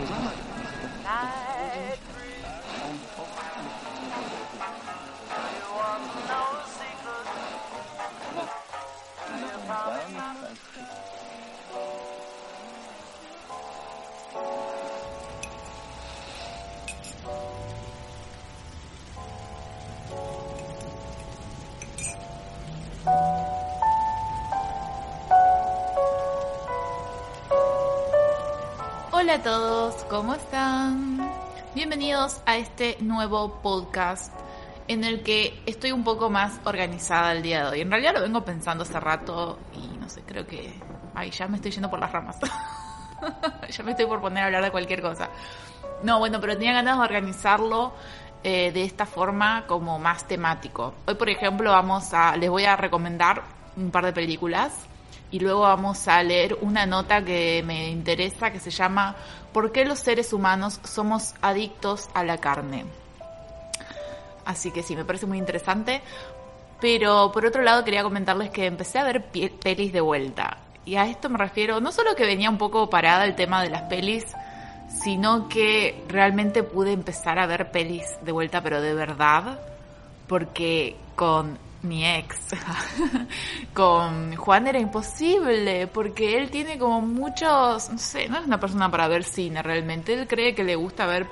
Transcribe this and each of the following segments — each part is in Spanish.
Night. Hola a todos, ¿cómo están? Bienvenidos a este nuevo podcast en el que estoy un poco más organizada el día de hoy. En realidad lo vengo pensando hace rato y no sé, creo que... Ay, ya me estoy yendo por las ramas. ya me estoy por poner a hablar de cualquier cosa. No, bueno, pero tenía ganas de organizarlo eh, de esta forma como más temático. Hoy, por ejemplo, vamos a... Les voy a recomendar un par de películas y luego vamos a leer una nota que me interesa que se llama ¿Por qué los seres humanos somos adictos a la carne? Así que sí, me parece muy interesante. Pero por otro lado quería comentarles que empecé a ver pelis de vuelta. Y a esto me refiero no solo que venía un poco parada el tema de las pelis, sino que realmente pude empezar a ver pelis de vuelta, pero de verdad, porque con mi ex, con Juan era imposible, porque él tiene como muchos, no sé, no es una persona para ver cine realmente, él cree que le gusta ver,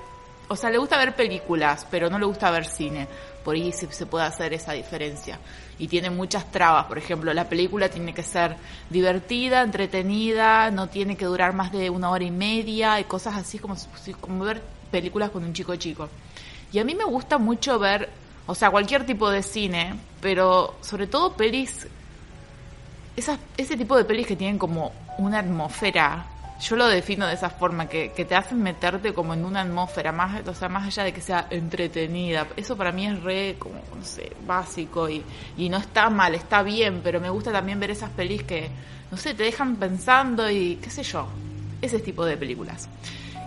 o sea, le gusta ver películas, pero no le gusta ver cine, por ahí se, se puede hacer esa diferencia. Y tiene muchas trabas, por ejemplo, la película tiene que ser divertida, entretenida, no tiene que durar más de una hora y media, y cosas así como, como ver películas con un chico chico. Y a mí me gusta mucho ver o sea, cualquier tipo de cine, pero sobre todo pelis, esas, ese tipo de pelis que tienen como una atmósfera, yo lo defino de esa forma, que, que te hacen meterte como en una atmósfera, más, o sea, más allá de que sea entretenida. Eso para mí es re, como, no sé, básico y, y no está mal, está bien, pero me gusta también ver esas pelis que, no sé, te dejan pensando y qué sé yo, ese tipo de películas.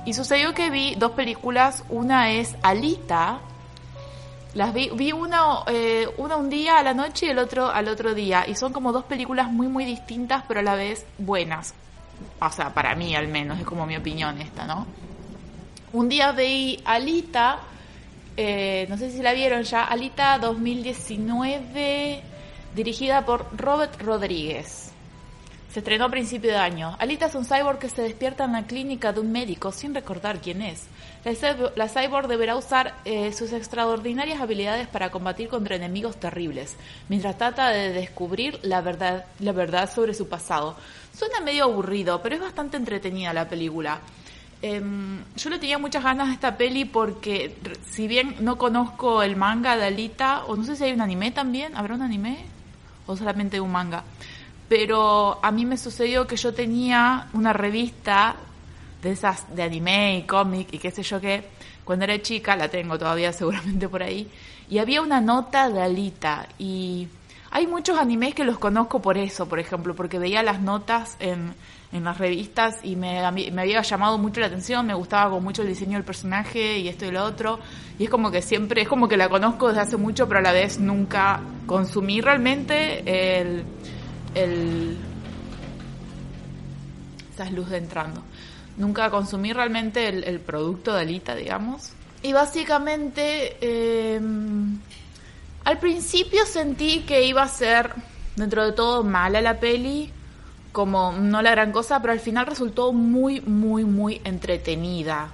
Y sucedió que vi dos películas, una es Alita, las vi, vi uno, eh, uno un día a la noche y el otro al otro día. Y son como dos películas muy, muy distintas, pero a la vez buenas. O sea, para mí al menos, es como mi opinión esta, ¿no? Un día vi Alita, eh, no sé si la vieron ya, Alita 2019, dirigida por Robert Rodríguez. Se estrenó a principio de año. Alita es un cyborg que se despierta en la clínica de un médico sin recordar quién es. La, cyborg deberá usar eh, sus extraordinarias habilidades para combatir contra enemigos terribles, mientras trata de descubrir la verdad, sobre su pasado. Suena medio aburrido, pero es bastante entretenida la película. Em, yo le tenía muchas ganas a esta peli porque, si bien no conozco el manga de Alita, o no sé si hay un anime también, ¿habrá un anime? ¿O solamente un manga? Pero a mí me sucedió que yo tenía una revista de esas de anime y cómic y qué sé yo qué, cuando era chica, la tengo todavía seguramente por ahí, y había una nota de Alita. Y hay muchos animes que los conozco por eso, por ejemplo, porque veía las notas en, en las revistas y me, me había llamado mucho la atención, me gustaba con mucho el diseño del personaje y esto y lo otro, y es como que siempre, es como que la conozco desde hace mucho, pero a la vez nunca consumí realmente el el luces entrando. Nunca consumí realmente el, producto de Alita, digamos. Y básicamente, em, al principio sentí que iba a ser, dentro de todo, mala la peli, como no la gran cosa, pero al final resultó muy, muy, muy entretenida.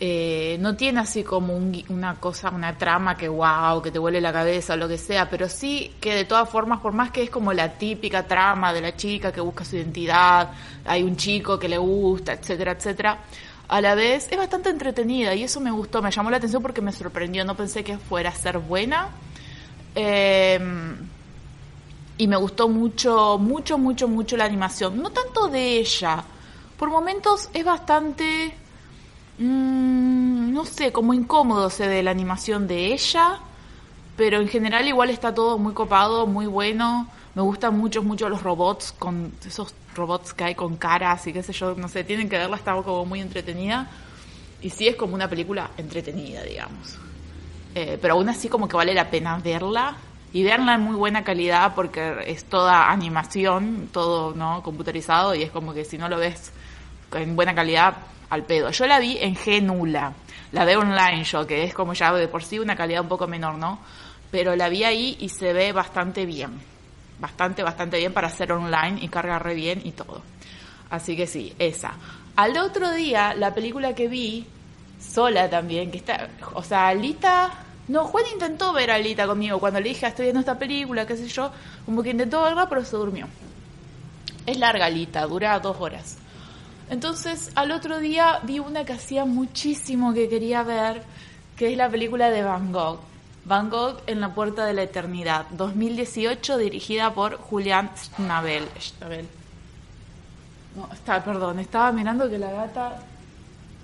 Eh, no tiene así como una cosa, una trama que wow, que te vuele la cabeza o lo que sea, pero sí que de todas formas, por más que es como la típica trama de la chica que busca su identidad, hay un chico que le gusta, etcétera, etcétera, a la vez es bastante entretenida y eso me gustó, me llamó la atención porque me sorprendió, no pensé que fuera a ser buena. Em, y me gustó mucho, mucho, mucho, mucho la animación. No tanto de ella. Por momentos es bastante Mm, no sé, como incómodo se ve la animación de ella, pero en general igual está todo muy copado, muy bueno. Me gustan mucho, mucho los robots, con esos robots que hay con caras y qué sé yo, no sé, tienen que verla, está como muy entretenida. Y sí es como una película entretenida, digamos. Eh, pero aún así como que vale la pena verla y verla en muy buena calidad porque es toda animación, todo no computarizado y es como que si no lo ves en buena calidad al pedo. Yo la vi en G nula, la veo online yo, que es como ya de por sí una calidad un poco menor, ¿no? Pero la vi ahí y se ve bastante bien, bastante, bastante bien para hacer online y carga re bien y todo. Así que sí, esa. Al otro día, la película que vi, sola también, que está, o sea, Alita, no, Juan intentó ver a Alita conmigo cuando le dije, estoy viendo esta película, qué sé yo, como que intentó verla, pero se durmió. Es larga Alita, dura dos horas. Entonces, al otro día vi una que hacía muchísimo que quería ver, que es la película de Van Gogh. Van Gogh en la puerta de la eternidad, 2018, dirigida por Julián Schnabel. Schnabel. No, está, perdón, estaba mirando que la gata,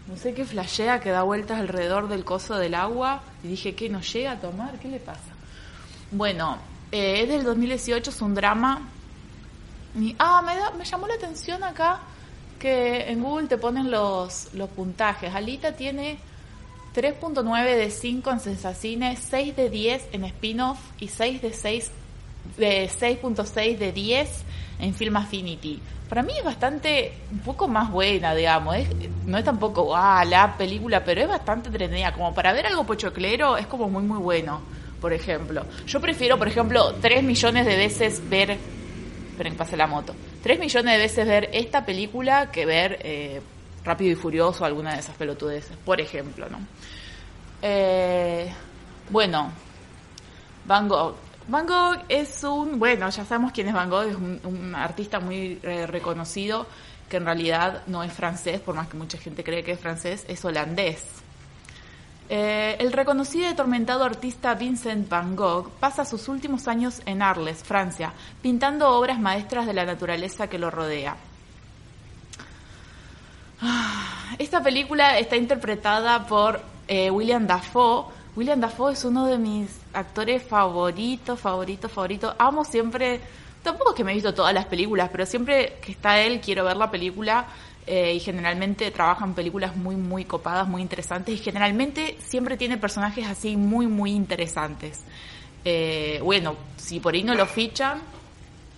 no sé qué flashea, que da vueltas alrededor del coso del agua, y dije, ¿qué? ¿No llega a tomar? ¿Qué le pasa? Bueno, eh, es del 2018, es un drama. Y, ah, me, da, me llamó la atención acá que en Google te ponen los, los puntajes. Alita tiene 3.9 de 5 en Sensacine, 6 de 10 en spin-off y 6 de 6 de 6.6 de 10 en Film Affinity. Para mí es bastante, un poco más buena, digamos. no es tampoco, ah, la película, pero es bastante entretenida. Como para ver algo pochoclero, es como muy, muy bueno, por ejemplo. Yo prefiero, por ejemplo, 3 millones de veces ver. Esperen que pase la moto. 3 millones de veces ver esta película que ver eh, Rápido y Furioso, alguna de esas pelotudeces, por ejemplo, ¿no? Eh, bueno, Van Gogh. Van Gogh es un, bueno, ya sabemos quién es Van Gogh, es un, artista muy eh, reconocido que en realidad no es francés, por más que mucha gente cree que es francés, es holandés. Eh, el reconocido y atormentado artista Vincent Van Gogh pasa sus últimos años en Arles, Francia, pintando obras maestras de la naturaleza que lo rodea. Ah, esta película está interpretada por eh, William Dafoe. William Dafoe es uno de mis actores favoritos, favoritos, favoritos. Amo siempre, tampoco es que me he visto todas las películas, pero siempre que está él quiero ver la película eh, y generalmente trabaja en películas muy, muy copadas, muy interesantes y generalmente siempre tiene personajes así muy, muy interesantes. Eh, bueno, si por ahí no lo fichan...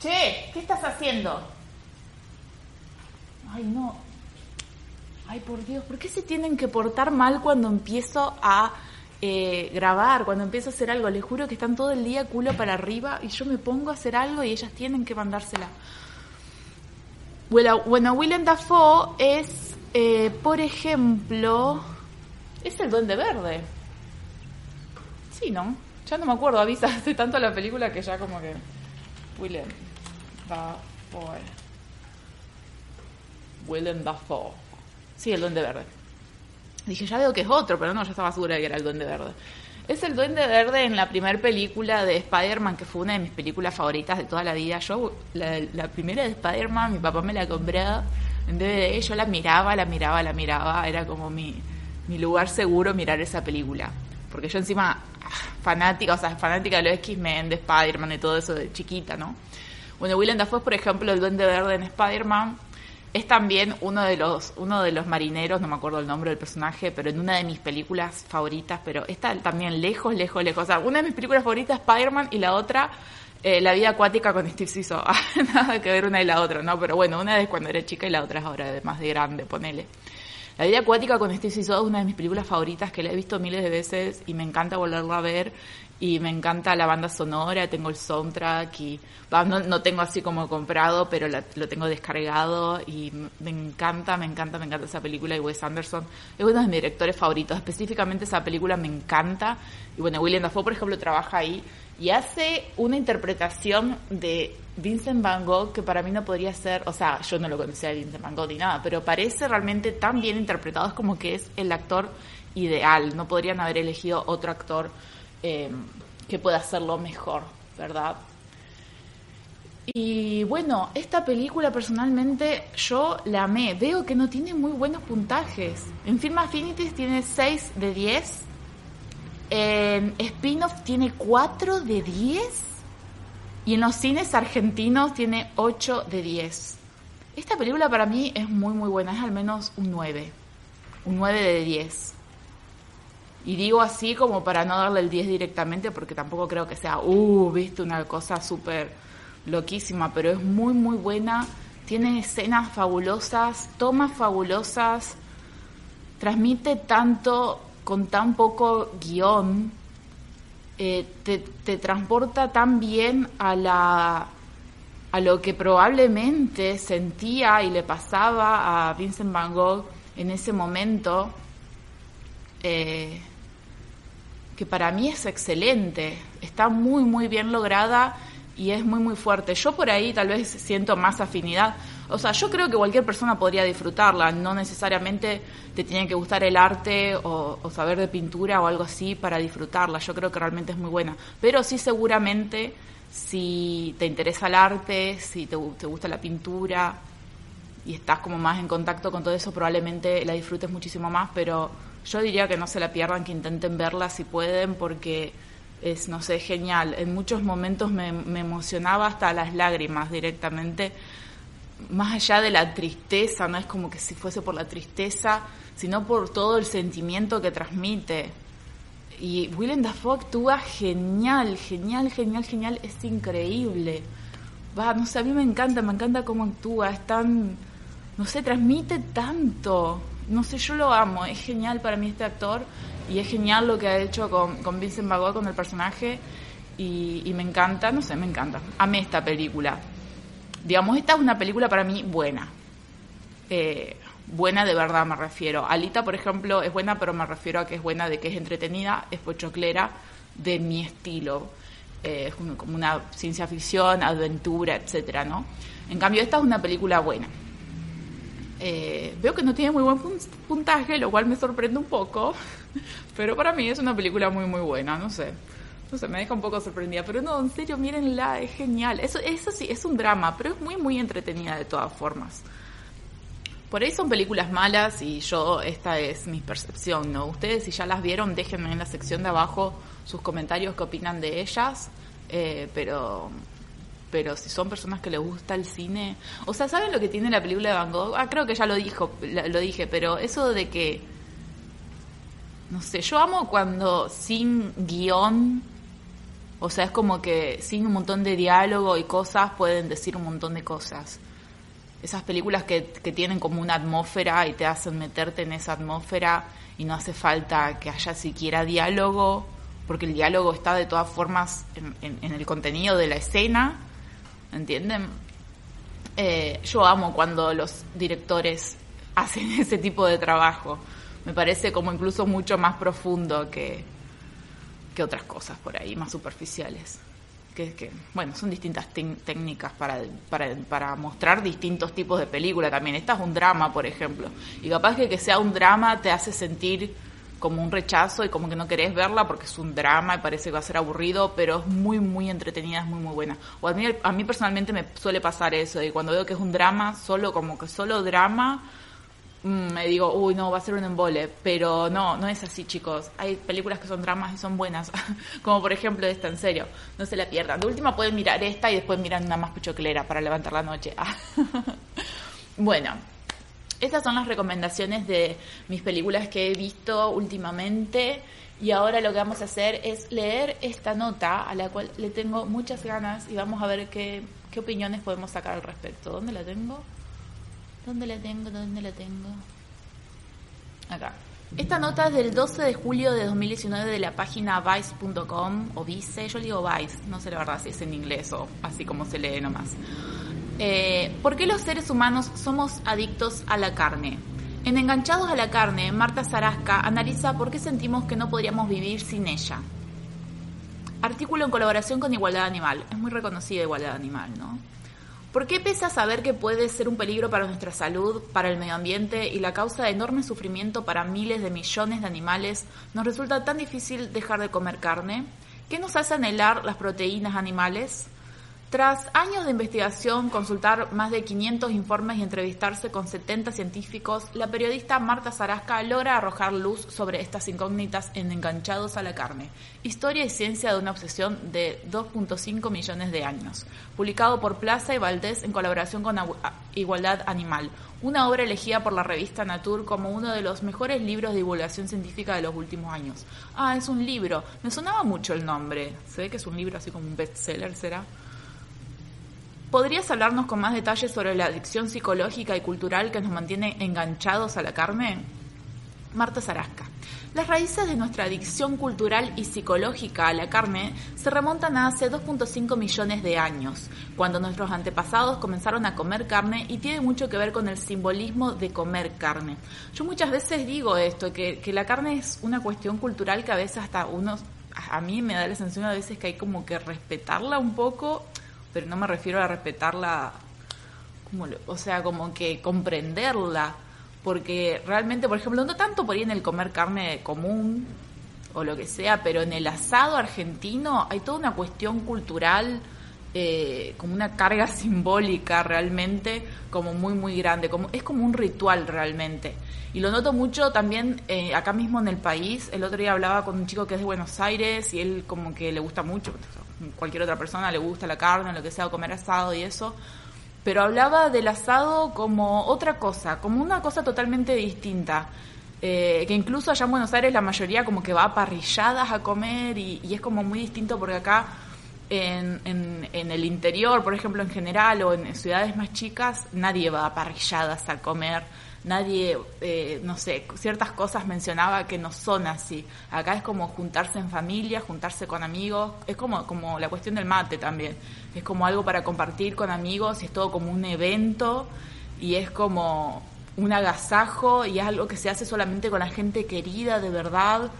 Che, ¿qué estás haciendo? Ay, no. Ay, por Dios, ¿por qué se tienen que portar mal cuando empiezo a eh, grabar, cuando empiezo a hacer algo? Les juro que están todo el día culo para arriba y yo me pongo a hacer algo y ellas tienen que mandársela. Bueno, bueno Willem Dafoe es, eh, por ejemplo, es el Duende Verde. Sí, ¿no? Ya no me acuerdo, avisa hace tanto la película que ya como que... Willem Dafoe. Willem Dafoe. Sí, el Duende Verde. Dije, ya veo que es otro, pero no, ya estaba segura de que era el Duende Verde. Es el Duende Verde en la primera película de Spider-Man, que fue una de mis películas favoritas de toda la vida. Yo, la, primera de Spider-Man, mi papá me la compró en DVD, yo la miraba, la miraba, la miraba. Era como mi, mi lugar seguro mirar esa película. Porque yo encima, fanática, o sea, fanática de los X-Men, de Spider-Man y todo eso de chiquita, ¿no? Bueno, Willem Dafoe, por ejemplo, el Duende Verde en Spider-Man es también uno de los uno de los marineros, no me acuerdo el nombre del personaje, pero en una de mis películas favoritas, pero está también lejos, lejos, lejos. O sea, una de mis películas favoritas es Spider-Man y la otra eh, La vida acuática con Steve Siso. Nada que ver una y la otra, ¿no? Pero bueno, una es cuando era chica y la otra es ahora más de grande, ponele. La vida acuática con Steve Siso es una de mis películas favoritas que la he visto miles de veces y me encanta volverla a ver y me encanta la banda sonora, tengo el soundtrack y no, no tengo así como comprado, pero lo tengo descargado y me encanta, me encanta, me encanta esa película y Wes Anderson. Es uno de mis directores favoritos, específicamente esa película me encanta. Y bueno, William Dafoe por ejemplo trabaja ahí y hace una interpretación de Vincent Van Gogh que para mí no podría ser, o sea, yo no lo conocía a Vincent Van Gogh ni nada, pero parece realmente tan bien interpretado, es como que es el actor ideal, no podrían haber elegido otro actor Em, que pueda hacerlo mejor, ¿verdad? Y bueno, esta película personalmente yo la amé. Veo que no tiene muy buenos puntajes. En Film Affinity tiene 6 de 10. En Spin-off tiene 4 de 10. Y en los cines argentinos tiene 8 de 10. Esta película para mí es muy muy buena. Es al menos un 9. Un 9 de 10. Y digo así como para no darle el 10 directamente, porque tampoco creo que sea, uh, viste, una cosa súper loquísima, pero es muy, muy buena. tiene escenas fabulosas, tomas fabulosas, transmite tanto con tan poco guion, eh, te, te, transporta tan bien a, la, a lo que probablemente sentía y le pasaba a Vincent Van Gogh en ese momento, eh, que para mí es excelente, está muy, muy bien lograda y es muy, muy fuerte. Yo por ahí tal vez siento más afinidad. O sea, yo creo que cualquier persona podría disfrutarla, no necesariamente te tiene que gustar el arte o, saber de pintura o algo así para disfrutarla. Yo creo que realmente es muy buena. Pero sí seguramente si te interesa el arte, si te, te gusta la pintura y estás como más en contacto con todo eso, probablemente la disfrutes muchísimo más, pero yo diría que no se la pierdan, que intenten verla si pueden, porque es, no sé, genial. En muchos momentos me, emocionaba hasta las lágrimas directamente, más allá de la tristeza, no es como que si fuese por la tristeza, sino por todo el sentimiento que transmite. Y Willem Dafoe actúa genial, genial, genial, genial, es increíble. Va, no sé, a mí me encanta, me encanta cómo actúa, es tan, no sé, transmite tanto. No sé, yo lo amo, es genial para mí este actor y es genial lo que ha hecho con, con Vincent Van con el personaje, y, me encanta, no sé, me encanta. Amé esta película. Digamos, esta es una película para mí buena. Eh, buena de verdad me refiero. Alita, por ejemplo, es buena, pero me refiero a que es buena de que es entretenida, es pochoclera, de mi estilo. Eh, es como una ciencia ficción, aventura, etcétera, ¿no? En cambio, esta es una película buena. Eh, veo que no tiene muy buen puntaje, lo cual me sorprende un poco, pero para mí es una película muy, muy buena, no sé. No sé, me deja un poco sorprendida, pero no, en serio, mírenla, es genial. Eso, eso sí, es un drama, pero es muy, muy entretenida de todas formas. Por ahí son películas malas y yo, esta es mi percepción, ¿no? Ustedes si ya las vieron, déjenme en la sección de abajo sus comentarios qué opinan de ellas, eh, pero pero si son personas que les gusta el cine, o sea, ¿saben lo que tiene la película de Van Gogh? Ah, creo que ya lo dijo, lo dije, pero eso de que no sé, yo amo cuando sin guion, o sea, es como que sin un montón de diálogo y cosas pueden decir un montón de cosas. Esas películas que, que tienen como una atmósfera y te hacen meterte en esa atmósfera y no hace falta que haya siquiera diálogo, porque el diálogo está de todas formas en el contenido de la escena ¿entienden? Eh, yo amo cuando los directores hacen ese tipo de trabajo. Me parece como incluso mucho más profundo que, que otras cosas por ahí, más superficiales. Que, que bueno, son distintas técnicas para, para, para, mostrar distintos tipos de película también. Esta es un drama, por ejemplo. Y capaz que que sea un drama te hace sentir como un rechazo y como que no querés verla porque es un drama y parece que va a ser aburrido, pero es muy, muy entretenida, es muy, muy buena. O a mí, a mí personalmente me suele pasar eso, y cuando veo que es un drama, solo como que solo drama, mm, me digo, uy, no, va a ser un embole, pero no, no es así, chicos. Hay películas que son dramas y son buenas, como por ejemplo esta, en serio, no se la pierdan. De última pueden mirar esta y después miran una más puchoclera para levantar la noche. bueno, estas son las recomendaciones de mis películas que he visto últimamente y ahora lo que vamos a hacer es leer esta nota a la cual le tengo muchas ganas y vamos a ver qué, qué opiniones podemos sacar al respecto. ¿Dónde la tengo? ¿Dónde la tengo? ¿Dónde la tengo? Acá. Esta nota es del 12 de julio de 2019 de la página vice.com o vice, yo digo vice, no sé la verdad si es en inglés o así como se lee nomás. Eh, ¿Por qué los seres humanos somos adictos a la carne? En Enganchados a la carne, Marta Zarasca analiza por qué sentimos que no podríamos vivir sin ella. Artículo en colaboración con Igualdad Animal. Es muy reconocida Igualdad Animal, ¿no? ¿Por qué pesa saber que puede ser un peligro para nuestra salud, para el medio ambiente y la causa de enorme sufrimiento para miles de millones de animales, nos resulta tan difícil dejar de comer carne? ¿Qué nos hace anhelar las proteínas animales? Tras años de investigación, consultar más de 500 informes y entrevistarse con 70 científicos, la periodista Marta Zarasca logra arrojar luz sobre estas incógnitas en Enganchados a la carne, historia y ciencia de una obsesión de 2.5 millones de años, publicado por Plaza y Valdés en colaboración con Igualdad Animal, una obra elegida por la revista Nature como uno de los mejores libros de divulgación científica de los últimos años. Ah, es un libro. Me sonaba mucho el nombre. Se ve que es un libro así como un bestseller, ¿será? ¿Podrías hablarnos con más detalles sobre la adicción psicológica y cultural que nos mantiene enganchados a la carne? Marta Zarasca. Las raíces de nuestra adicción cultural y psicológica a la carne se remontan a hace 2.5 millones de años, cuando nuestros antepasados comenzaron a comer carne y tiene mucho que ver con el simbolismo de comer carne. Yo muchas veces digo esto, que, que la carne es una cuestión cultural que a veces hasta uno, a mí me da la sensación a veces que hay como que respetarla un poco, pero no me refiero a respetarla, como, o sea, como que comprenderla porque realmente, por ejemplo, no tanto por ahí en el comer carne común o lo que sea, pero en el asado argentino hay toda una cuestión cultural, eh, como una carga simbólica realmente, como muy, muy grande, como, es como un ritual realmente. Y lo noto mucho también eh, acá mismo en el país. El otro día hablaba con un chico que es de Buenos Aires y él como que le gusta mucho, cualquier otra persona le gusta la carne, lo que sea, comer asado y eso pero hablaba del asado como otra cosa, como una cosa totalmente distinta. Eh, que incluso allá en Buenos Aires la mayoría como que va a parrilladas a comer y, es como muy distinto porque acá en, en, el interior, por ejemplo, en general o en ciudades más chicas, nadie va a parrilladas a comer nadie, eh, no sé, ciertas cosas mencionaba que no son así. Acá es como juntarse en familia, juntarse con amigos, es como, como la cuestión del mate también, es como algo para compartir con amigos, y es todo como un evento y es como un agasajo y es algo que se hace solamente con la gente querida de verdad.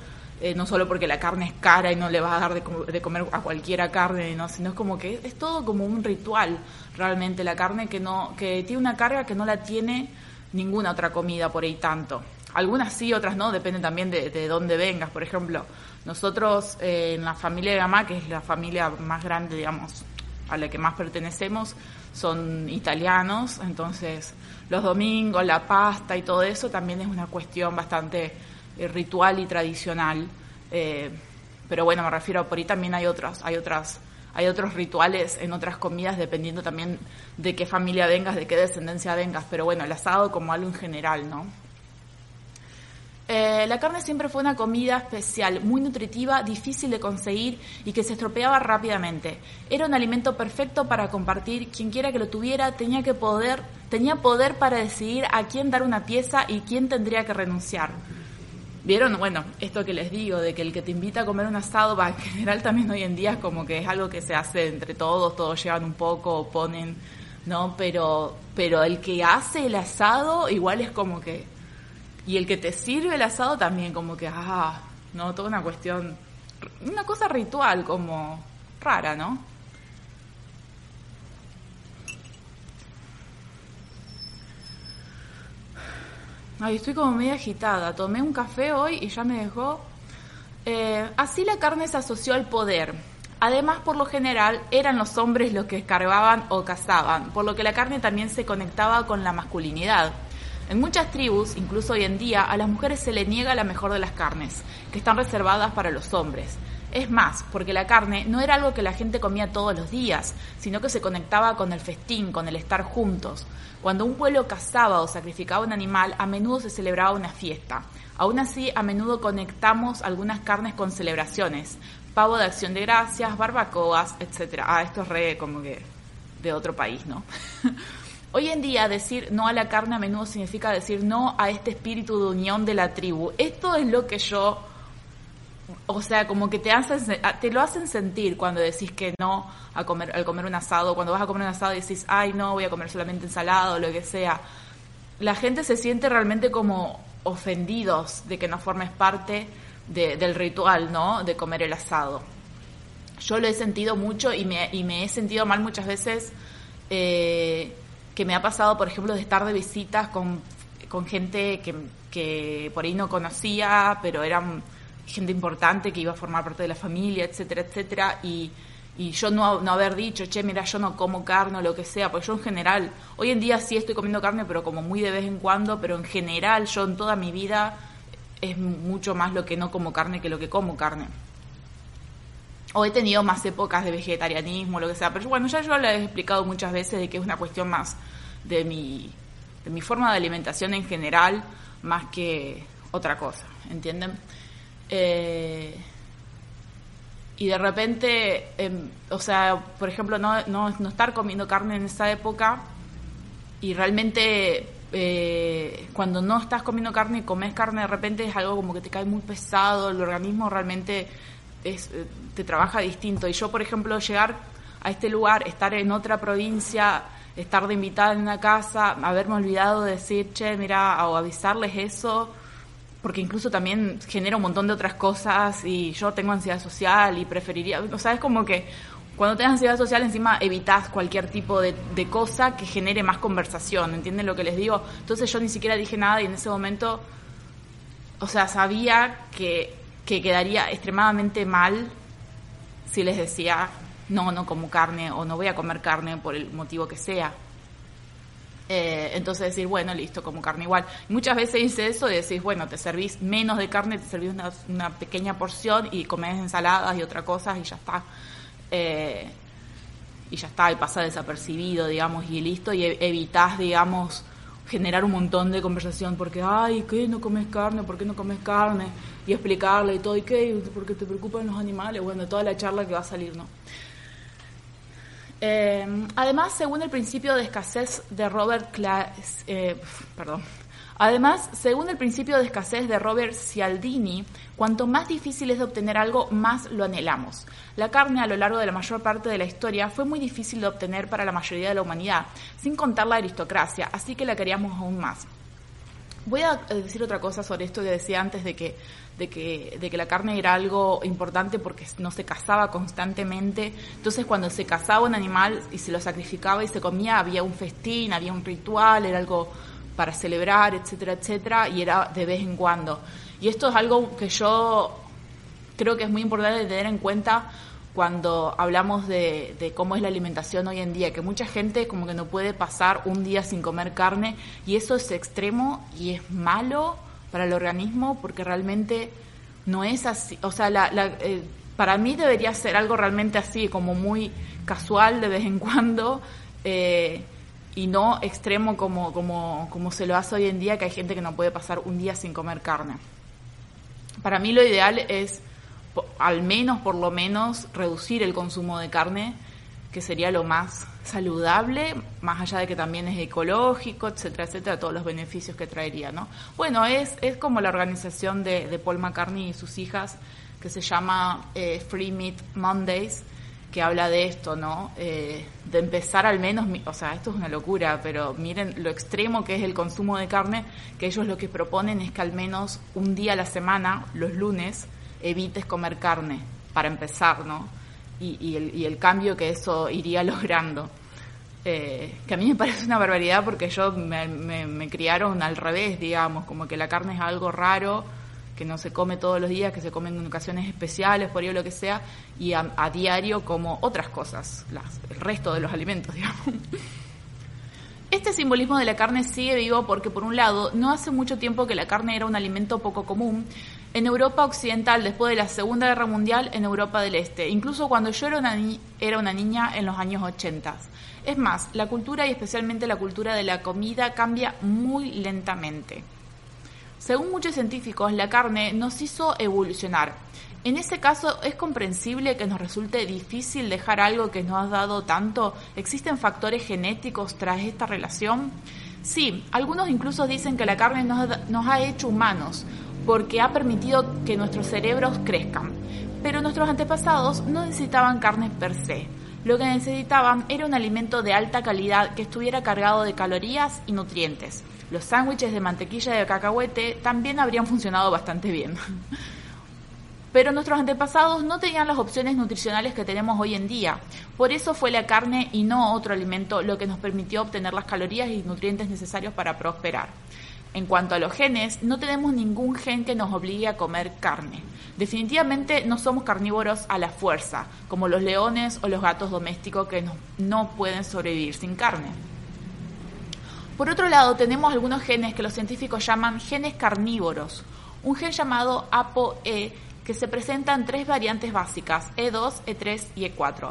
Eh, no solo porque la carne es cara y no le vas a dar de, de, comer a cualquiera carne, ¿no? sino es como que es todo como un ritual realmente la carne que no que tiene una carga que no la tiene ninguna otra comida por ahí tanto. Algunas sí, otras no, depende también de, de dónde vengas. Por ejemplo, nosotros eh, en la familia de mamá, que es la familia más grande, digamos, a la que más pertenecemos, son italianos, entonces los domingos, la pasta y todo eso también es una cuestión bastante ritual y tradicional. Eh, pero bueno, me refiero, por ahí también hay otras, hay otras hay otros rituales en otras comidas dependiendo también de qué familia vengas, de qué descendencia vengas, pero bueno, el asado como algo en general, ¿no? Eh, la carne siempre fue una comida especial, muy nutritiva, difícil de conseguir y que se estropeaba rápidamente. Era un alimento perfecto para compartir, quien quiera que lo tuviera tenía que poder, tenía poder para decidir a quién dar una pieza y quién tendría que renunciar. ¿Vieron? Bueno, esto que les digo, de que el que te invita a comer un asado, va, en general también hoy en día es como que es algo que se hace entre todos, todos llevan un poco, ponen, ¿no? Pero, pero el que hace el asado igual es como que... Y el que te sirve el asado también como que, ah, ¿no? Toda una cuestión, una cosa ritual como rara, ¿no? Ay, estoy como media agitada. Tomé un café hoy y ya me dejó. Eh, así la carne se asoció al poder. Además, por lo general, eran los hombres los que escarbaban o cazaban, por lo que la carne también se conectaba con la masculinidad. En muchas tribus, incluso hoy en día, a las mujeres se le niega la mejor de las carnes, que están reservadas para los hombres. Es más, porque la carne no era algo que la gente comía todos los días, sino que se conectaba con el festín, con el estar juntos. Cuando un pueblo cazaba o sacrificaba un animal, a menudo se celebraba una fiesta. Aún así, a menudo conectamos algunas carnes con celebraciones, pavo de acción de gracias, barbacoas, etc. Ah, esto es re como que de otro país, ¿no? Hoy en día decir no a la carne a menudo significa decir no a este espíritu de unión de la tribu. Esto es lo que yo o sea, como que te hacen, te lo hacen sentir cuando decís que no al comer un asado, cuando vas a comer un asado y decís, ay, no, voy a comer solamente ensalada o lo que sea. La gente se siente realmente como ofendidos de que no formes parte del ritual, ¿no? De comer el asado. Yo lo he sentido mucho y me, he sentido mal muchas veces eh, que me ha pasado, por ejemplo, de estar de visitas con, gente que por ahí no conocía, pero eran gente importante que iba a formar parte de la familia, etcétera, etcétera, y, yo no, no, haber dicho, che, mira, yo no como carne o lo que sea, porque yo en general, hoy en día sí estoy comiendo carne, pero como muy de vez en cuando, pero en general yo en toda mi vida es mucho más lo que no como carne que lo que como carne. O he tenido más épocas de vegetarianismo, lo que sea, pero bueno, ya yo le he explicado muchas veces de que es una cuestión más de mi, de mi forma de alimentación en general, más que otra cosa, ¿entienden? Eh, y de repente, em, o sea, por ejemplo, no, no, no estar comiendo carne en esa época y realmente eh, cuando no estás comiendo carne y comes carne de repente es algo como que te cae muy pesado, el organismo realmente es, eh, te trabaja distinto. Y yo, por ejemplo, llegar a este lugar, estar en otra provincia, estar de invitada en una casa, haberme olvidado de decir, che, mira, o avisarles eso, porque incluso también genera un montón de otras cosas y yo tengo ansiedad social y preferiría, o sea, es como que cuando tenés ansiedad social encima evitas cualquier tipo de, de, cosa que genere más conversación, ¿entienden lo que les digo? Entonces yo ni siquiera dije nada y en ese momento, o sea, sabía que, que quedaría extremadamente mal si les decía, no, no como carne o no voy a comer carne por el motivo que sea. Eh, entonces decir, bueno, listo, como carne igual. muchas veces dice eso y decís, bueno, te servís menos de carne, te servís una, una pequeña porción y comes ensaladas y otra cosa y ya está. Eh, y ya está, y pasa desapercibido, digamos, y listo, y evitas, digamos, generar un montón de conversación porque, ay, ¿qué? ¿No comes carne? ¿Por qué no comes carne? Y explicarle y todo, ¿y qué? ¿Por qué te preocupan los animales? Bueno, toda la charla que va a salir, ¿no? Eh, además, según el principio de escasez de Robert eh, perdón. Además, según el principio de escasez de Robert Cialdini, cuanto más difícil es de obtener algo, más lo anhelamos. La carne a lo largo de la mayor parte de la historia fue muy difícil de obtener para la mayoría de la humanidad, sin contar la aristocracia, así que la queríamos aún más. Voy a decir otra cosa sobre esto que decía antes de que, de que, de que la carne era algo importante porque no se cazaba constantemente. Entonces cuando se cazaba un animal y se lo sacrificaba y se comía, había un festín, había un ritual, era algo para celebrar, etcétera, etcétera, y era de vez en cuando. Y esto es algo que yo creo que es muy importante tener en cuenta cuando hablamos de, cómo es la alimentación hoy en día, que mucha gente como que no puede pasar un día sin comer carne y eso es extremo y es malo para el organismo porque realmente no es así, o sea, la, eh, para mí debería ser algo realmente así, como muy casual de vez en cuando eh, y no extremo como, como, como se lo hace hoy en día, que hay gente que no puede pasar un día sin comer carne. Para mí lo ideal es al menos, por lo menos, reducir el consumo de carne, que sería lo más saludable, más allá de que también es ecológico, etcétera, etcétera, todos los beneficios que traería, ¿no? Bueno, es, es como la organización de, de Paul McCartney y sus hijas, que se llama eh, Free Meat Mondays, que habla de esto, ¿no? Eh, de empezar al menos, o sea, esto es una locura, pero miren lo extremo que es el consumo de carne, que ellos lo que proponen es que al menos un día a la semana, los lunes, evites comer carne, para empezar, ¿no? Y, el, y el, cambio que eso iría logrando. Eh, que a mí me parece una barbaridad porque yo me, me, me, criaron al revés, digamos, como que la carne es algo raro, que no se come todos los días, que se come en ocasiones especiales, por ello lo que sea, y a, a diario como otras cosas, las, el resto de los alimentos, digamos. Este simbolismo de la carne sigue vivo porque, por un lado, no hace mucho tiempo que la carne era un alimento poco común en Europa Occidental después de la Segunda Guerra Mundial en Europa del Este, incluso cuando yo era una, niña en los años 80. Es más, la cultura y especialmente la cultura de la comida cambia muy lentamente. Según muchos científicos, la carne nos hizo evolucionar. En ese caso, ¿es comprensible que nos resulte difícil dejar algo que nos ha dado tanto? ¿Existen factores genéticos tras esta relación? Sí, algunos incluso dicen que la carne nos ha hecho humanos, porque ha permitido que nuestros cerebros crezcan. Pero nuestros antepasados no necesitaban carne per se. Lo que necesitaban era un alimento de alta calidad que estuviera cargado de calorías y nutrientes. Los sándwiches de mantequilla de cacahuete también habrían funcionado bastante bien. Pero nuestros antepasados no tenían las opciones nutricionales que tenemos hoy en día. Por eso fue la carne y no otro alimento lo que nos permitió obtener las calorías y nutrientes necesarios para prosperar. En cuanto a los genes, no tenemos ningún gen que nos obligue a comer carne. Definitivamente no somos carnívoros a la fuerza, como los leones o los gatos domésticos que no, pueden sobrevivir sin carne. Por otro lado, tenemos algunos genes que los científicos llaman genes carnívoros. Un gen llamado ApoE que se presenta en tres variantes básicas, E2, E3 y E4.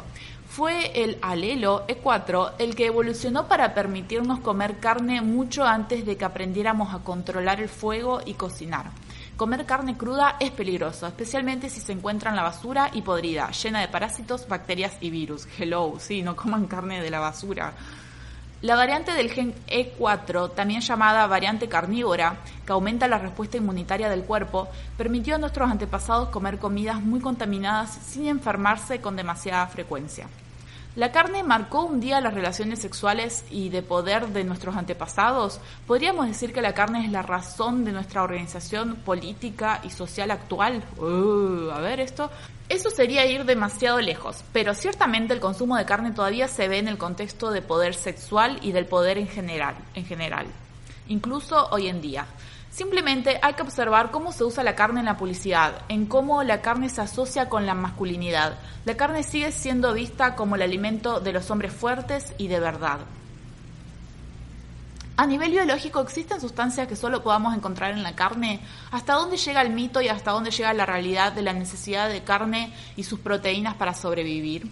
Fue el alelo E4 el que evolucionó para permitirnos comer carne mucho antes de que aprendiéramos a controlar el fuego y cocinar. Comer carne cruda es peligroso, especialmente si se encuentra en la basura y podrida, llena de parásitos, bacterias y virus. Hello, sí, no coman carne de la basura. La variante del gen E4, también llamada variante carnívora, que aumenta la respuesta inmunitaria del cuerpo, permitió a nuestros antepasados comer comidas muy contaminadas sin enfermarse con demasiada frecuencia. ¿La carne marcó un día las relaciones sexuales y de poder de nuestros antepasados? ¿Podríamos decir que la carne es la razón de nuestra organización política y social actual? Uh, a ver esto. Eso sería ir demasiado lejos, pero ciertamente el consumo de carne todavía se ve en el contexto de poder sexual y del poder en general, en general, incluso hoy en día. Simplemente hay que observar cómo se usa la carne en la publicidad, en cómo la carne se asocia con la masculinidad. La carne sigue siendo vista como el alimento de los hombres fuertes y de verdad. A nivel biológico, ¿existen sustancias que solo podamos encontrar en la carne? ¿Hasta dónde llega el mito y hasta dónde llega la realidad de la necesidad de carne y sus proteínas para sobrevivir?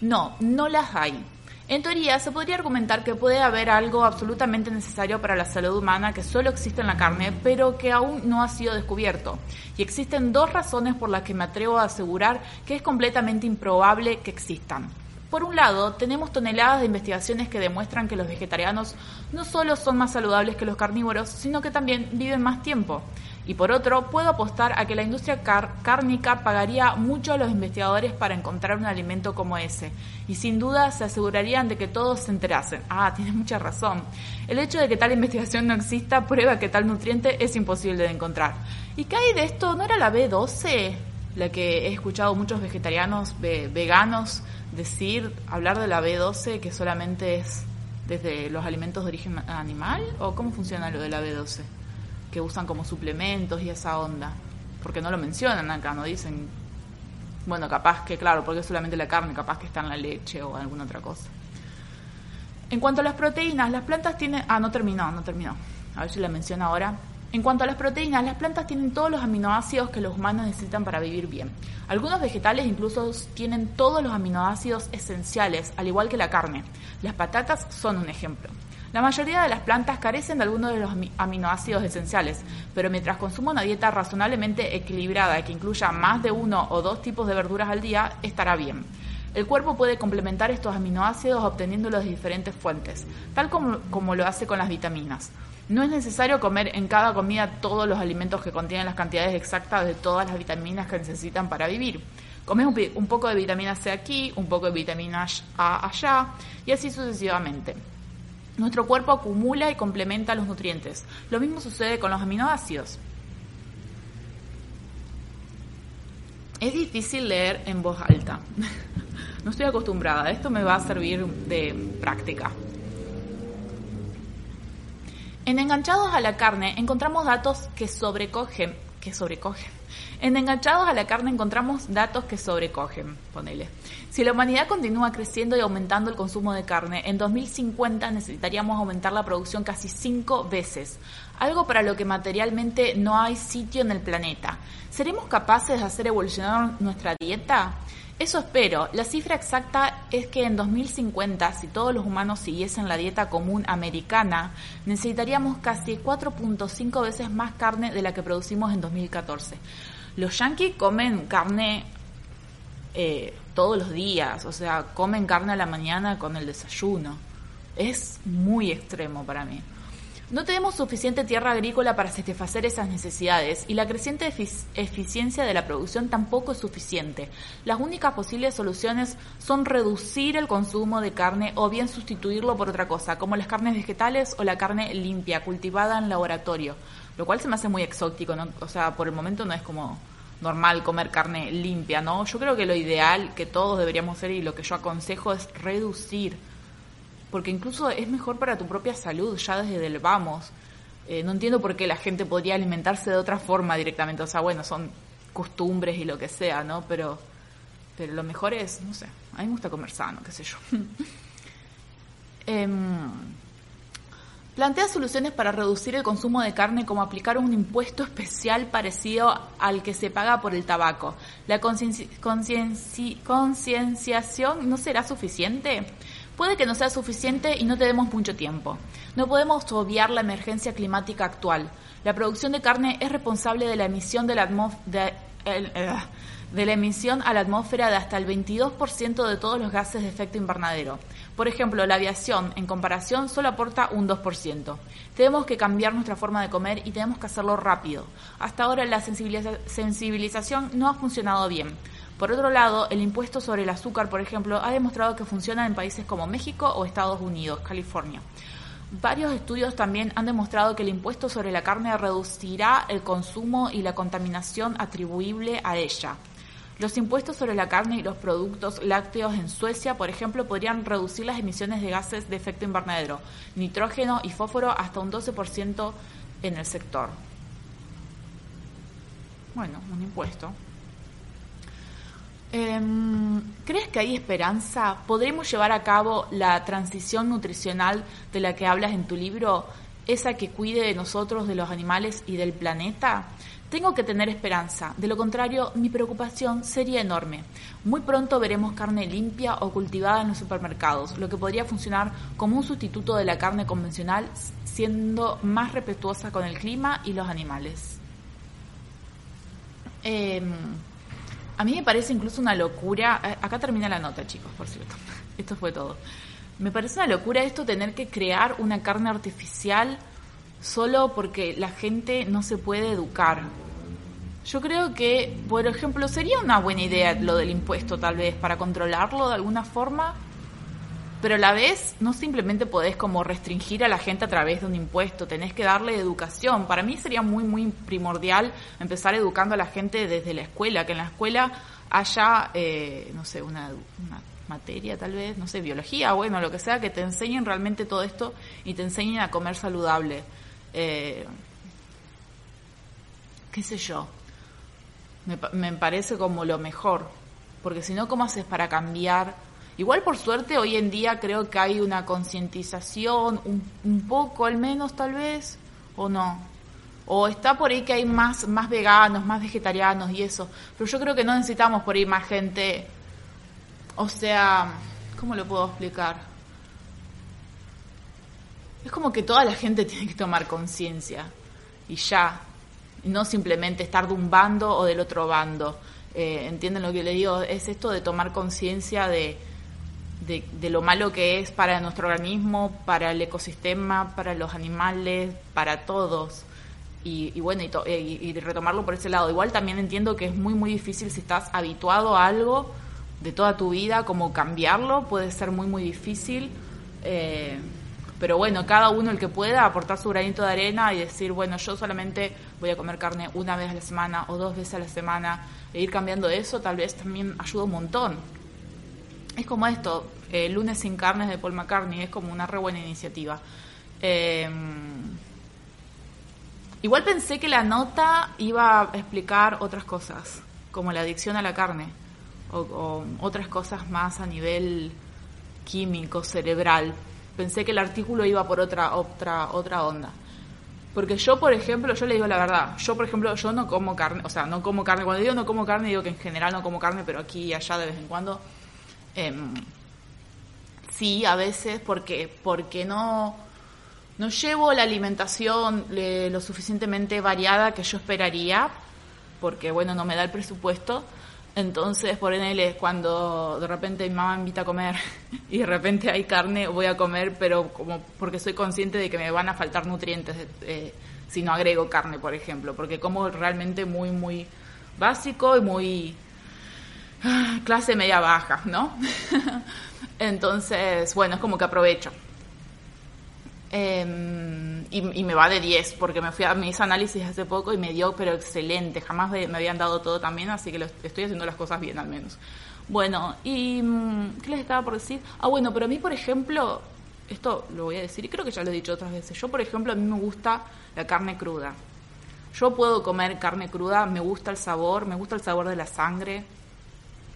No, no las hay. En teoría, se podría argumentar que puede haber algo absolutamente necesario para la salud humana que solo existe en la carne, pero que aún no ha sido descubierto. Y existen dos razones por las que me atrevo a asegurar que es completamente improbable que existan. Por un lado, tenemos toneladas de investigaciones que demuestran que los vegetarianos no solo son más saludables que los carnívoros, sino que también viven más tiempo. Y por otro, puedo apostar a que la industria cárnica pagaría mucho a los investigadores para encontrar un alimento como ese. Y sin duda se asegurarían de que todos se enterasen. Ah, tienes mucha razón. El hecho de que tal investigación no exista prueba que tal nutriente es imposible de encontrar. ¿Y qué hay de esto? ¿No era la B12? La que he escuchado muchos vegetarianos veganos decir, hablar de la B12 que solamente es desde los alimentos de origen animal. ¿O cómo funciona lo de la B12? Que usan como suplementos y esa onda. Porque no lo mencionan acá, no dicen, bueno, capaz que, claro, porque es solamente la carne, capaz que está en la leche o alguna otra cosa. En cuanto a las proteínas, las plantas tienen... Ah, no terminó, no terminó. A ver si la menciono ahora. En cuanto a las proteínas, las plantas tienen todos los aminoácidos que los humanos necesitan para vivir bien. Algunos vegetales incluso tienen todos los aminoácidos esenciales, al igual que la carne. Las patatas son un ejemplo. La mayoría de las plantas carecen de algunos de los aminoácidos esenciales, pero mientras consuma una dieta razonablemente equilibrada que incluya más de uno o dos tipos de verduras al día, estará bien. El cuerpo puede complementar estos aminoácidos obteniéndolos de diferentes fuentes, tal como, lo hace con las vitaminas. No es necesario comer en cada comida todos los alimentos que contienen las cantidades exactas de todas las vitaminas que necesitan para vivir. Comes un poco de vitamina C aquí, un poco de vitamina A allá y así sucesivamente. Nuestro cuerpo acumula y complementa los nutrientes. Lo mismo sucede con los aminoácidos. Es difícil leer en voz alta. No estoy acostumbrada. Esto me va a servir de práctica. En Enganchados a la carne encontramos datos que sobrecogen, que sobrecogen en Enganchados a la carne encontramos datos que sobrecogen, ponele. Si la humanidad continúa creciendo y aumentando el consumo de carne, en 2050 necesitaríamos aumentar la producción casi cinco veces, algo para lo que materialmente no hay sitio en el planeta. ¿Seremos capaces de hacer evolucionar nuestra dieta? Eso espero. La cifra exacta es que en 2050, si todos los humanos siguiesen la dieta común americana, necesitaríamos casi 4.5 veces más carne de la que producimos en 2014. Los yankees comen carne eh, todos los días, o sea, comen carne a la mañana con el desayuno. Es muy extremo para mí. No tenemos suficiente tierra agrícola para satisfacer esas necesidades y la creciente eficiencia de la producción tampoco es suficiente. Las únicas posibles soluciones son reducir el consumo de carne o bien sustituirlo por otra cosa, como las carnes vegetales o la carne limpia, cultivada en laboratorio lo cual se me hace muy exótico, ¿no? O sea, por el momento no es como normal comer carne limpia, ¿no? Yo creo que lo ideal que todos deberíamos hacer y lo que yo aconsejo es reducir, porque incluso es mejor para tu propia salud, ya desde el vamos. Eh, no entiendo por qué la gente podría alimentarse de otra forma directamente, o sea, bueno, son costumbres y lo que sea, ¿no? Pero, pero lo mejor es, no sé, a mí me gusta comer sano, qué sé yo. eh, Plantea soluciones para reducir el consumo de carne como aplicar un impuesto especial parecido al que se paga por el tabaco. ¿La concienciación no será suficiente? Puede que no sea suficiente y no tenemos mucho tiempo. No podemos obviar la emergencia climática actual. La producción de carne es responsable de la emisión de la eh, de la emisión a la atmósfera de hasta el 22% de todos los gases de efecto invernadero. Por ejemplo, la aviación, en comparación, solo aporta un 2%. Tenemos que cambiar nuestra forma de comer y tenemos que hacerlo rápido. Hasta ahora la sensibilización no ha funcionado bien. Por otro lado, el impuesto sobre el azúcar, por ejemplo, ha demostrado que funciona en países como México o Estados Unidos, California. Varios estudios también han demostrado que el impuesto sobre la carne reducirá el consumo y la contaminación atribuible a ella. Los impuestos sobre la carne y los productos lácteos en Suecia, por ejemplo, podrían reducir las emisiones de gases de efecto invernadero, nitrógeno y fósforo hasta un 12% en el sector. Bueno, un impuesto. Em, ¿Crees que hay esperanza? ¿Podremos llevar a cabo la transición nutricional de la que hablas en tu libro? ¿Esa que cuide de nosotros, de los animales y del planeta? Tengo que tener esperanza, de lo contrario mi preocupación sería enorme. Muy pronto veremos carne limpia o cultivada en los supermercados, lo que podría funcionar como un sustituto de la carne convencional, siendo más respetuosa con el clima y los animales. Em, a mí me parece incluso una locura, eh, acá termina la nota chicos, por cierto, esto fue todo. Me parece una locura esto tener que crear una carne artificial solo porque la gente no se puede educar. Yo creo que, por ejemplo, sería una buena idea lo del impuesto tal vez para controlarlo de alguna forma, pero a la vez no simplemente podés como restringir a la gente a través de un impuesto, tenés que darle educación. Para mí sería muy, muy primordial empezar educando a la gente desde la escuela, que en la escuela haya, eh, no sé, una, materia tal vez, no sé, biología, bueno, lo que sea, que te enseñen realmente todo esto y te enseñen a comer saludable. Eh, qué sé yo, me, me parece como lo mejor, porque si no, ¿cómo haces para cambiar? Igual por suerte hoy en día creo que hay una concientización, un, un, poco al menos tal vez, o no. O está por ahí que hay más, más veganos, más vegetarianos y eso. Pero yo creo que no necesitamos por ahí más gente. O sea, ¿cómo lo puedo explicar? Es como que toda la gente tiene que tomar conciencia. Y ya, no simplemente estar de un bando o del otro bando. Eh, ¿Entienden lo que le digo? Es esto de tomar conciencia de, de, lo malo que es para nuestro organismo, para el ecosistema, para los animales, para todos. Y, bueno, y, y, retomarlo por ese lado. Igual también entiendo que es muy, muy difícil si estás habituado a algo de toda tu vida, como cambiarlo, puede ser muy, muy difícil. Eh, pero bueno, cada uno el que pueda aportar su granito de arena y decir, bueno, yo solamente voy a comer carne una vez a la semana o dos veces a la semana, e ir cambiando eso, tal vez también ayuda un montón. Es como esto, eh, lunes sin carnes de Paul McCartney, es como una re buena iniciativa. Em, igual pensé que la nota iba a explicar otras cosas, como la adicción a la carne, o, o otras cosas más a nivel químico, cerebral, pensé que el artículo iba por otra, otra, otra onda. Porque yo, por ejemplo, yo le digo la verdad, yo, por ejemplo, yo no como carne, o sea, no como carne, cuando digo no como carne, digo que en general no como carne, pero aquí y allá de vez en cuando, em, sí, a veces, porque, porque no, no llevo la alimentación lo suficientemente variada que yo esperaría, porque, bueno, no me da el presupuesto, entonces, por es cuando de repente mi mamá me invita a comer y de repente hay carne, voy a comer, pero como porque soy consciente de que me van a faltar nutrientes eh, si no agrego carne, por ejemplo, porque como realmente muy, muy básico y muy clase media baja, ¿no? Entonces, bueno, es como que aprovecho. Em, y, me va de 10 porque me fui a mis análisis hace poco y me dio, pero excelente. Jamás me, habían dado todo también, así que estoy haciendo las cosas bien al menos. Bueno, y mm, ¿qué les estaba por decir? Ah, bueno, pero a mí, por ejemplo, esto lo voy a decir y creo que ya lo he dicho otras veces. Yo, por ejemplo, a mí me gusta la carne cruda. Yo puedo comer carne cruda, me gusta el sabor, me gusta el sabor de la sangre.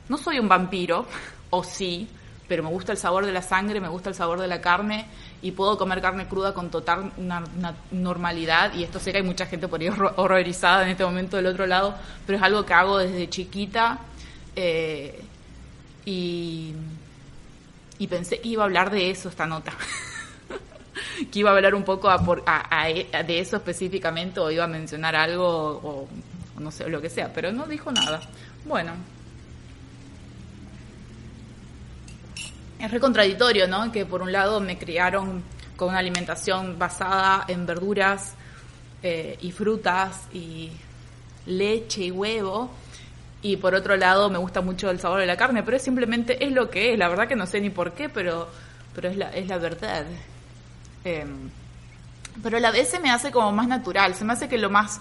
No soy un vampiro, o sí, pero me gusta el sabor de la sangre, me gusta el sabor de la carne y puedo comer carne cruda con total normalidad y esto sé que hay mucha gente por ahí horrorizada en este momento del otro lado, pero es algo que hago desde chiquita eh, y, pensé que iba a hablar de eso esta nota. que iba a hablar un poco a de eso específicamente o iba a mencionar algo o, no sé, lo que sea, pero no dijo nada. Bueno. Es re contradictorio, ¿no? Que por un lado me criaron con una alimentación basada en verduras eh, y frutas y leche y huevo. Y por otro lado me gusta mucho el sabor de la carne, pero es simplemente es lo que es. La verdad que no sé ni por qué, pero, pero es, la, es la verdad. Em, pero a la vez se me hace como más natural. Se me hace que lo más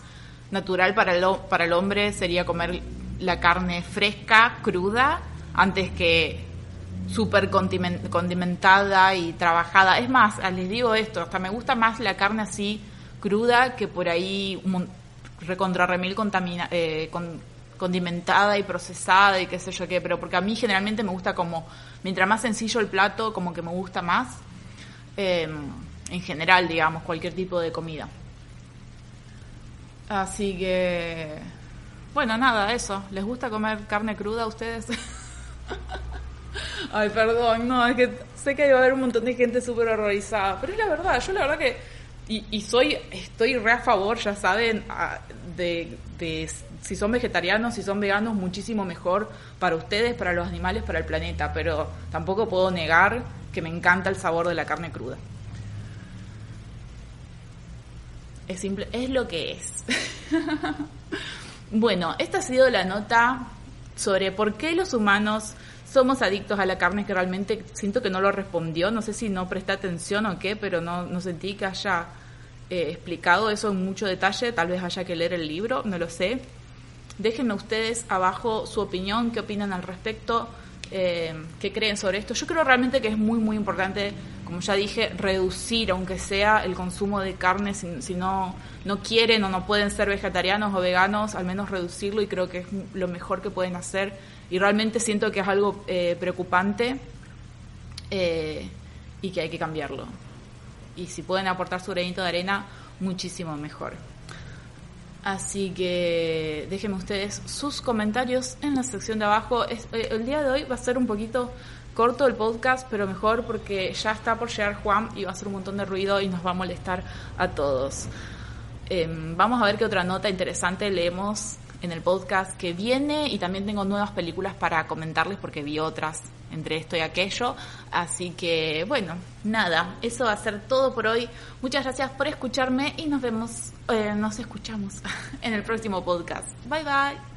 natural para el, para el hombre sería comer la carne fresca, cruda, antes que súper condimentada y trabajada. Es más, les digo esto, hasta me gusta más la carne así cruda que por ahí recontra remil contamina, eh, condimentada y procesada y qué sé yo qué, pero porque a mí generalmente me gusta como, mientras más sencillo el plato, como que me gusta más, em, en general, digamos, cualquier tipo de comida. Así que, bueno, nada, eso. ¿Les gusta comer carne cruda a ustedes? Ay, perdón, no, es que sé que va a haber un montón de gente súper horrorizada, pero es la verdad, yo la verdad que, y, soy, estoy re a favor, ya saben, de, de si son vegetarianos, si son veganos, muchísimo mejor para ustedes, para los animales, para el planeta, pero tampoco puedo negar que me encanta el sabor de la carne cruda. Es simple, es lo que es. bueno, esta ha sido la nota sobre por qué los humanos somos adictos a la carne, que realmente siento que no lo respondió, no sé si no presté atención o qué, pero no, no sentí que haya eh, explicado eso en mucho detalle, tal vez haya que leer el libro, no lo sé. Déjenme ustedes abajo su opinión, qué opinan al respecto, eh, qué creen sobre esto. Yo creo realmente que es muy, muy importante, como ya dije, reducir, aunque sea el consumo de carne, si, no, no quieren o no pueden ser vegetarianos o veganos, al menos reducirlo y creo que es lo mejor que pueden hacer. Y realmente siento que es algo eh, preocupante eh, y que hay que cambiarlo. Y si pueden aportar su granito de arena, muchísimo mejor. Así que déjenme ustedes sus comentarios en la sección de abajo. Eh, el día de hoy va a ser un poquito corto el podcast, pero mejor porque ya está por llegar Juan y va a hacer un montón de ruido y nos va a molestar a todos. Em, vamos a ver qué otra nota interesante leemos en el podcast que viene y también tengo nuevas películas para comentarles porque vi otras entre esto y aquello. Así que bueno, nada, eso va a ser todo por hoy. Muchas gracias por escucharme y nos vemos, eh, nos escuchamos en el próximo podcast. Bye bye.